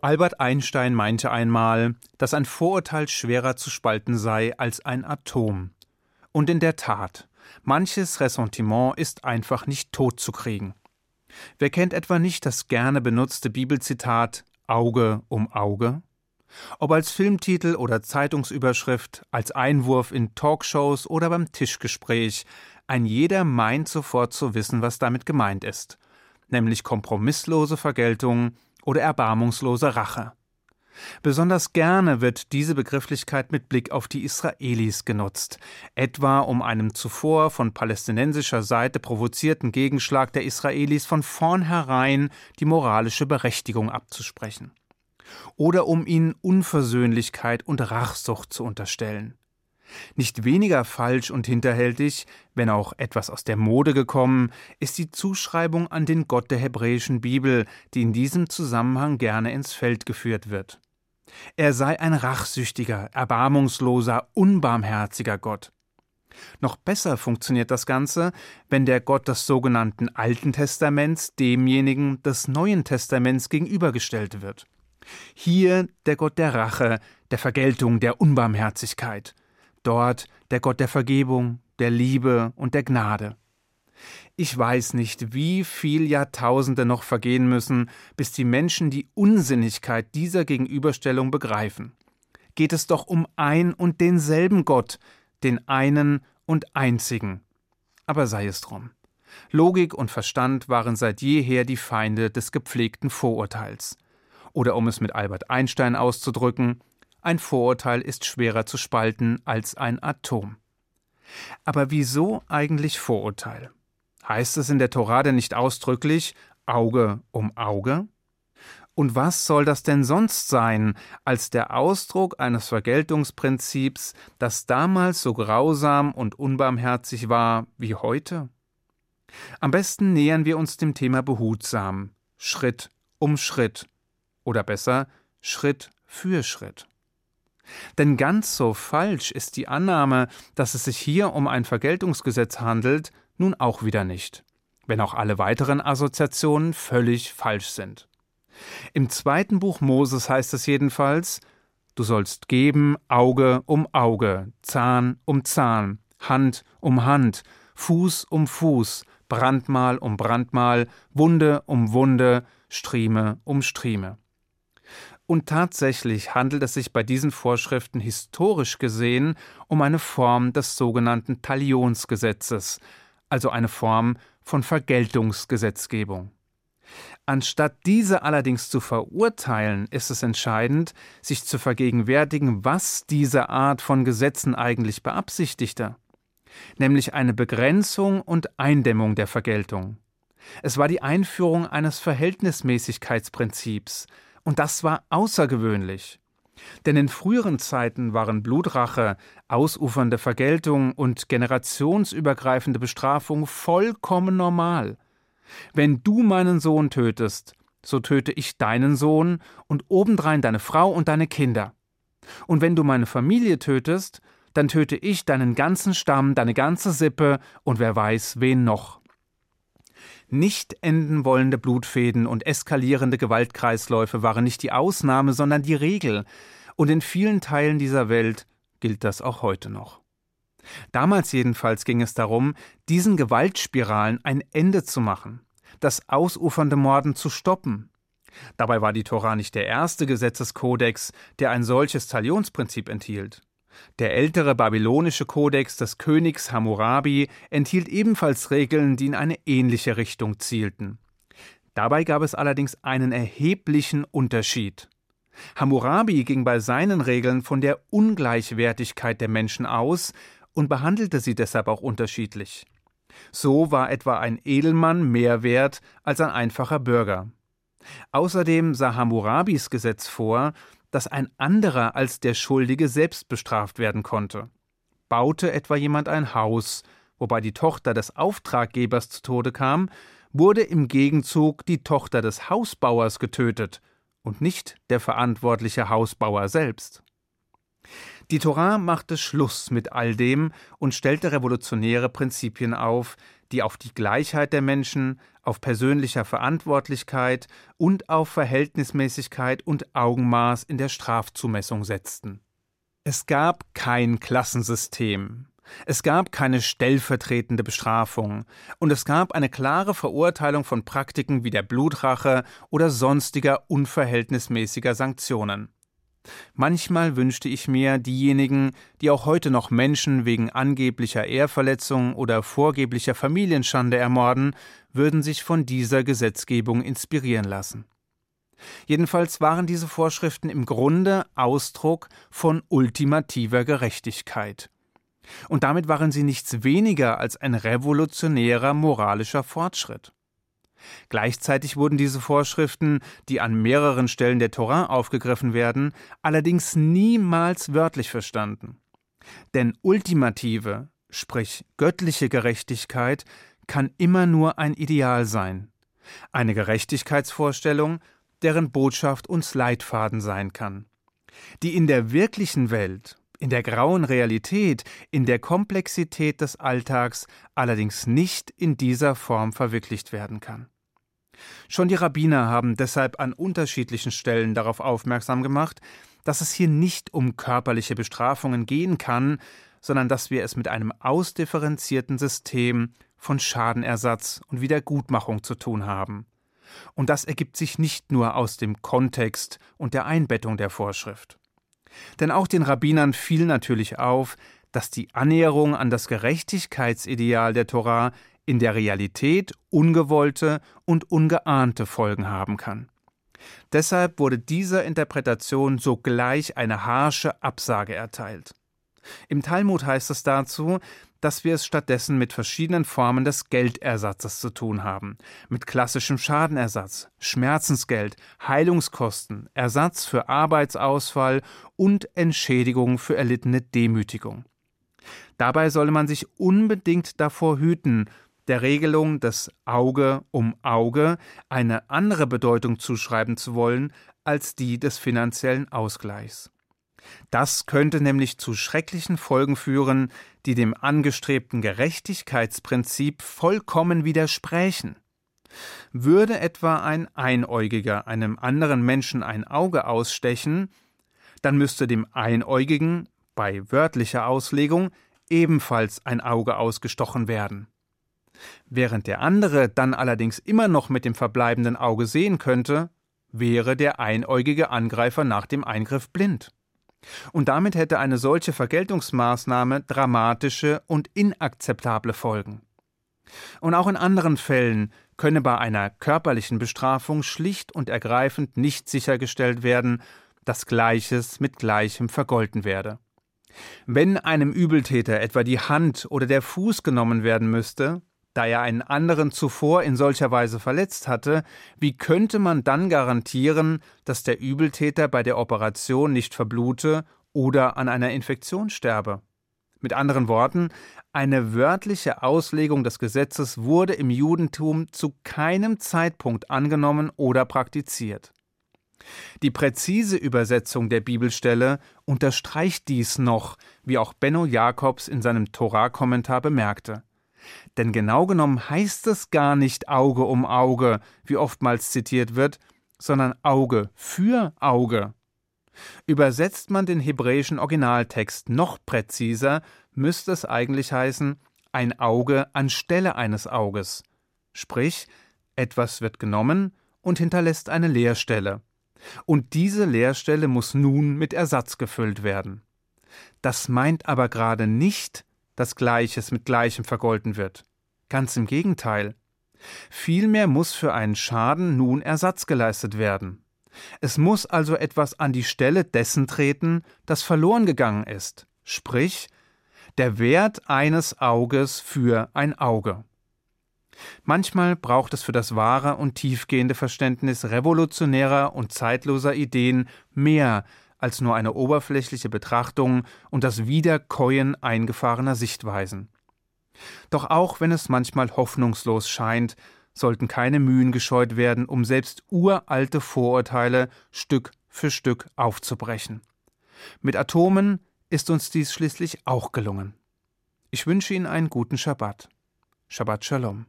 Albert Einstein meinte einmal, dass ein Vorurteil schwerer zu spalten sei als ein Atom. Und in der Tat, manches Ressentiment ist einfach nicht totzukriegen. Wer kennt etwa nicht das gerne benutzte Bibelzitat Auge um Auge? Ob als Filmtitel oder Zeitungsüberschrift, als Einwurf in Talkshows oder beim Tischgespräch, ein jeder meint sofort zu wissen, was damit gemeint ist, nämlich kompromisslose Vergeltung oder erbarmungslose Rache. Besonders gerne wird diese Begrifflichkeit mit Blick auf die Israelis genutzt, etwa um einem zuvor von palästinensischer Seite provozierten Gegenschlag der Israelis von vornherein die moralische Berechtigung abzusprechen. Oder um ihnen Unversöhnlichkeit und Rachsucht zu unterstellen. Nicht weniger falsch und hinterhältig, wenn auch etwas aus der Mode gekommen, ist die Zuschreibung an den Gott der hebräischen Bibel, die in diesem Zusammenhang gerne ins Feld geführt wird. Er sei ein rachsüchtiger, erbarmungsloser, unbarmherziger Gott. Noch besser funktioniert das Ganze, wenn der Gott des sogenannten Alten Testaments demjenigen des Neuen Testaments gegenübergestellt wird. Hier der Gott der Rache, der Vergeltung, der Unbarmherzigkeit dort der Gott der Vergebung, der Liebe und der Gnade. Ich weiß nicht, wie viel Jahrtausende noch vergehen müssen, bis die Menschen die Unsinnigkeit dieser Gegenüberstellung begreifen. Geht es doch um ein und denselben Gott, den einen und einzigen. Aber sei es drum. Logik und Verstand waren seit jeher die Feinde des gepflegten Vorurteils. Oder um es mit Albert Einstein auszudrücken, ein Vorurteil ist schwerer zu spalten als ein Atom. Aber wieso eigentlich Vorurteil? Heißt es in der Torah denn nicht ausdrücklich Auge um Auge? Und was soll das denn sonst sein als der Ausdruck eines Vergeltungsprinzips, das damals so grausam und unbarmherzig war wie heute? Am besten nähern wir uns dem Thema behutsam, Schritt um Schritt, oder besser Schritt für Schritt. Denn ganz so falsch ist die Annahme, dass es sich hier um ein Vergeltungsgesetz handelt, nun auch wieder nicht, wenn auch alle weiteren Assoziationen völlig falsch sind. Im zweiten Buch Moses heißt es jedenfalls, Du sollst geben Auge um Auge, Zahn um Zahn, Hand um Hand, Fuß um Fuß, Brandmal um Brandmal, Wunde um Wunde, Strieme um Strieme. Und tatsächlich handelt es sich bei diesen Vorschriften historisch gesehen um eine Form des sogenannten Talionsgesetzes, also eine Form von Vergeltungsgesetzgebung. Anstatt diese allerdings zu verurteilen, ist es entscheidend, sich zu vergegenwärtigen, was diese Art von Gesetzen eigentlich beabsichtigte, nämlich eine Begrenzung und Eindämmung der Vergeltung. Es war die Einführung eines Verhältnismäßigkeitsprinzips, und das war außergewöhnlich. Denn in früheren Zeiten waren Blutrache, ausufernde Vergeltung und generationsübergreifende Bestrafung vollkommen normal. Wenn du meinen Sohn tötest, so töte ich deinen Sohn und obendrein deine Frau und deine Kinder. Und wenn du meine Familie tötest, dann töte ich deinen ganzen Stamm, deine ganze Sippe und wer weiß wen noch. Nicht enden wollende Blutfäden und eskalierende Gewaltkreisläufe waren nicht die Ausnahme, sondern die Regel, und in vielen Teilen dieser Welt gilt das auch heute noch. Damals jedenfalls ging es darum, diesen Gewaltspiralen ein Ende zu machen, das ausufernde Morden zu stoppen. Dabei war die Tora nicht der erste Gesetzeskodex, der ein solches Talionsprinzip enthielt. Der ältere babylonische Kodex des Königs Hammurabi enthielt ebenfalls Regeln, die in eine ähnliche Richtung zielten. Dabei gab es allerdings einen erheblichen Unterschied. Hammurabi ging bei seinen Regeln von der Ungleichwertigkeit der Menschen aus und behandelte sie deshalb auch unterschiedlich. So war etwa ein Edelmann mehr wert als ein einfacher Bürger. Außerdem sah Hammurabis Gesetz vor, dass ein anderer als der Schuldige selbst bestraft werden konnte. Baute etwa jemand ein Haus, wobei die Tochter des Auftraggebers zu Tode kam, wurde im Gegenzug die Tochter des Hausbauers getötet und nicht der verantwortliche Hausbauer selbst. Die Torah machte Schluss mit all dem und stellte revolutionäre Prinzipien auf, die auf die Gleichheit der Menschen, auf persönlicher Verantwortlichkeit und auf Verhältnismäßigkeit und Augenmaß in der Strafzumessung setzten. Es gab kein Klassensystem, es gab keine stellvertretende Bestrafung, und es gab eine klare Verurteilung von Praktiken wie der Blutrache oder sonstiger unverhältnismäßiger Sanktionen. Manchmal wünschte ich mir, diejenigen, die auch heute noch Menschen wegen angeblicher Ehrverletzung oder vorgeblicher Familienschande ermorden, würden sich von dieser Gesetzgebung inspirieren lassen. Jedenfalls waren diese Vorschriften im Grunde Ausdruck von ultimativer Gerechtigkeit. Und damit waren sie nichts weniger als ein revolutionärer moralischer Fortschritt. Gleichzeitig wurden diese Vorschriften, die an mehreren Stellen der Torah aufgegriffen werden, allerdings niemals wörtlich verstanden. Denn ultimative, sprich göttliche Gerechtigkeit, kann immer nur ein Ideal sein. Eine Gerechtigkeitsvorstellung, deren Botschaft uns Leitfaden sein kann. Die in der wirklichen Welt, in der grauen Realität, in der Komplexität des Alltags allerdings nicht in dieser Form verwirklicht werden kann. Schon die Rabbiner haben deshalb an unterschiedlichen Stellen darauf aufmerksam gemacht, dass es hier nicht um körperliche Bestrafungen gehen kann, sondern dass wir es mit einem ausdifferenzierten System von Schadenersatz und Wiedergutmachung zu tun haben. Und das ergibt sich nicht nur aus dem Kontext und der Einbettung der Vorschrift. Denn auch den Rabbinern fiel natürlich auf, dass die Annäherung an das Gerechtigkeitsideal der Torah in der Realität ungewollte und ungeahnte Folgen haben kann. Deshalb wurde dieser Interpretation sogleich eine harsche Absage erteilt. Im Talmud heißt es dazu, dass wir es stattdessen mit verschiedenen Formen des Geldersatzes zu tun haben, mit klassischem Schadenersatz, Schmerzensgeld, Heilungskosten, Ersatz für Arbeitsausfall und Entschädigung für erlittene Demütigung. Dabei solle man sich unbedingt davor hüten, der Regelung des Auge um Auge eine andere Bedeutung zuschreiben zu wollen als die des finanziellen Ausgleichs. Das könnte nämlich zu schrecklichen Folgen führen, die dem angestrebten Gerechtigkeitsprinzip vollkommen widersprächen. Würde etwa ein Einäugiger einem anderen Menschen ein Auge ausstechen, dann müsste dem Einäugigen bei wörtlicher Auslegung ebenfalls ein Auge ausgestochen werden. Während der andere dann allerdings immer noch mit dem verbleibenden Auge sehen könnte, wäre der einäugige Angreifer nach dem Eingriff blind. Und damit hätte eine solche Vergeltungsmaßnahme dramatische und inakzeptable Folgen. Und auch in anderen Fällen könne bei einer körperlichen Bestrafung schlicht und ergreifend nicht sichergestellt werden, dass Gleiches mit Gleichem vergolten werde. Wenn einem Übeltäter etwa die Hand oder der Fuß genommen werden müsste, da er einen anderen zuvor in solcher Weise verletzt hatte, wie könnte man dann garantieren, dass der Übeltäter bei der Operation nicht verblute oder an einer Infektion sterbe? Mit anderen Worten, eine wörtliche Auslegung des Gesetzes wurde im Judentum zu keinem Zeitpunkt angenommen oder praktiziert. Die präzise Übersetzung der Bibelstelle unterstreicht dies noch, wie auch Benno Jakobs in seinem Torah-Kommentar bemerkte. Denn genau genommen heißt es gar nicht Auge um Auge, wie oftmals zitiert wird, sondern Auge für Auge. Übersetzt man den hebräischen Originaltext noch präziser, müsste es eigentlich heißen ein Auge anstelle eines Auges. Sprich, etwas wird genommen und hinterlässt eine Leerstelle. Und diese Leerstelle muss nun mit Ersatz gefüllt werden. Das meint aber gerade nicht, dass Gleiches mit Gleichem vergolten wird. Ganz im Gegenteil. Vielmehr muss für einen Schaden nun Ersatz geleistet werden. Es muss also etwas an die Stelle dessen treten, das verloren gegangen ist, sprich der Wert eines Auges für ein Auge. Manchmal braucht es für das wahre und tiefgehende Verständnis revolutionärer und zeitloser Ideen mehr als nur eine oberflächliche Betrachtung und das Wiederkäuen eingefahrener Sichtweisen. Doch auch wenn es manchmal hoffnungslos scheint, sollten keine Mühen gescheut werden, um selbst uralte Vorurteile Stück für Stück aufzubrechen. Mit Atomen ist uns dies schließlich auch gelungen. Ich wünsche Ihnen einen guten Schabbat. Shabbat Shalom.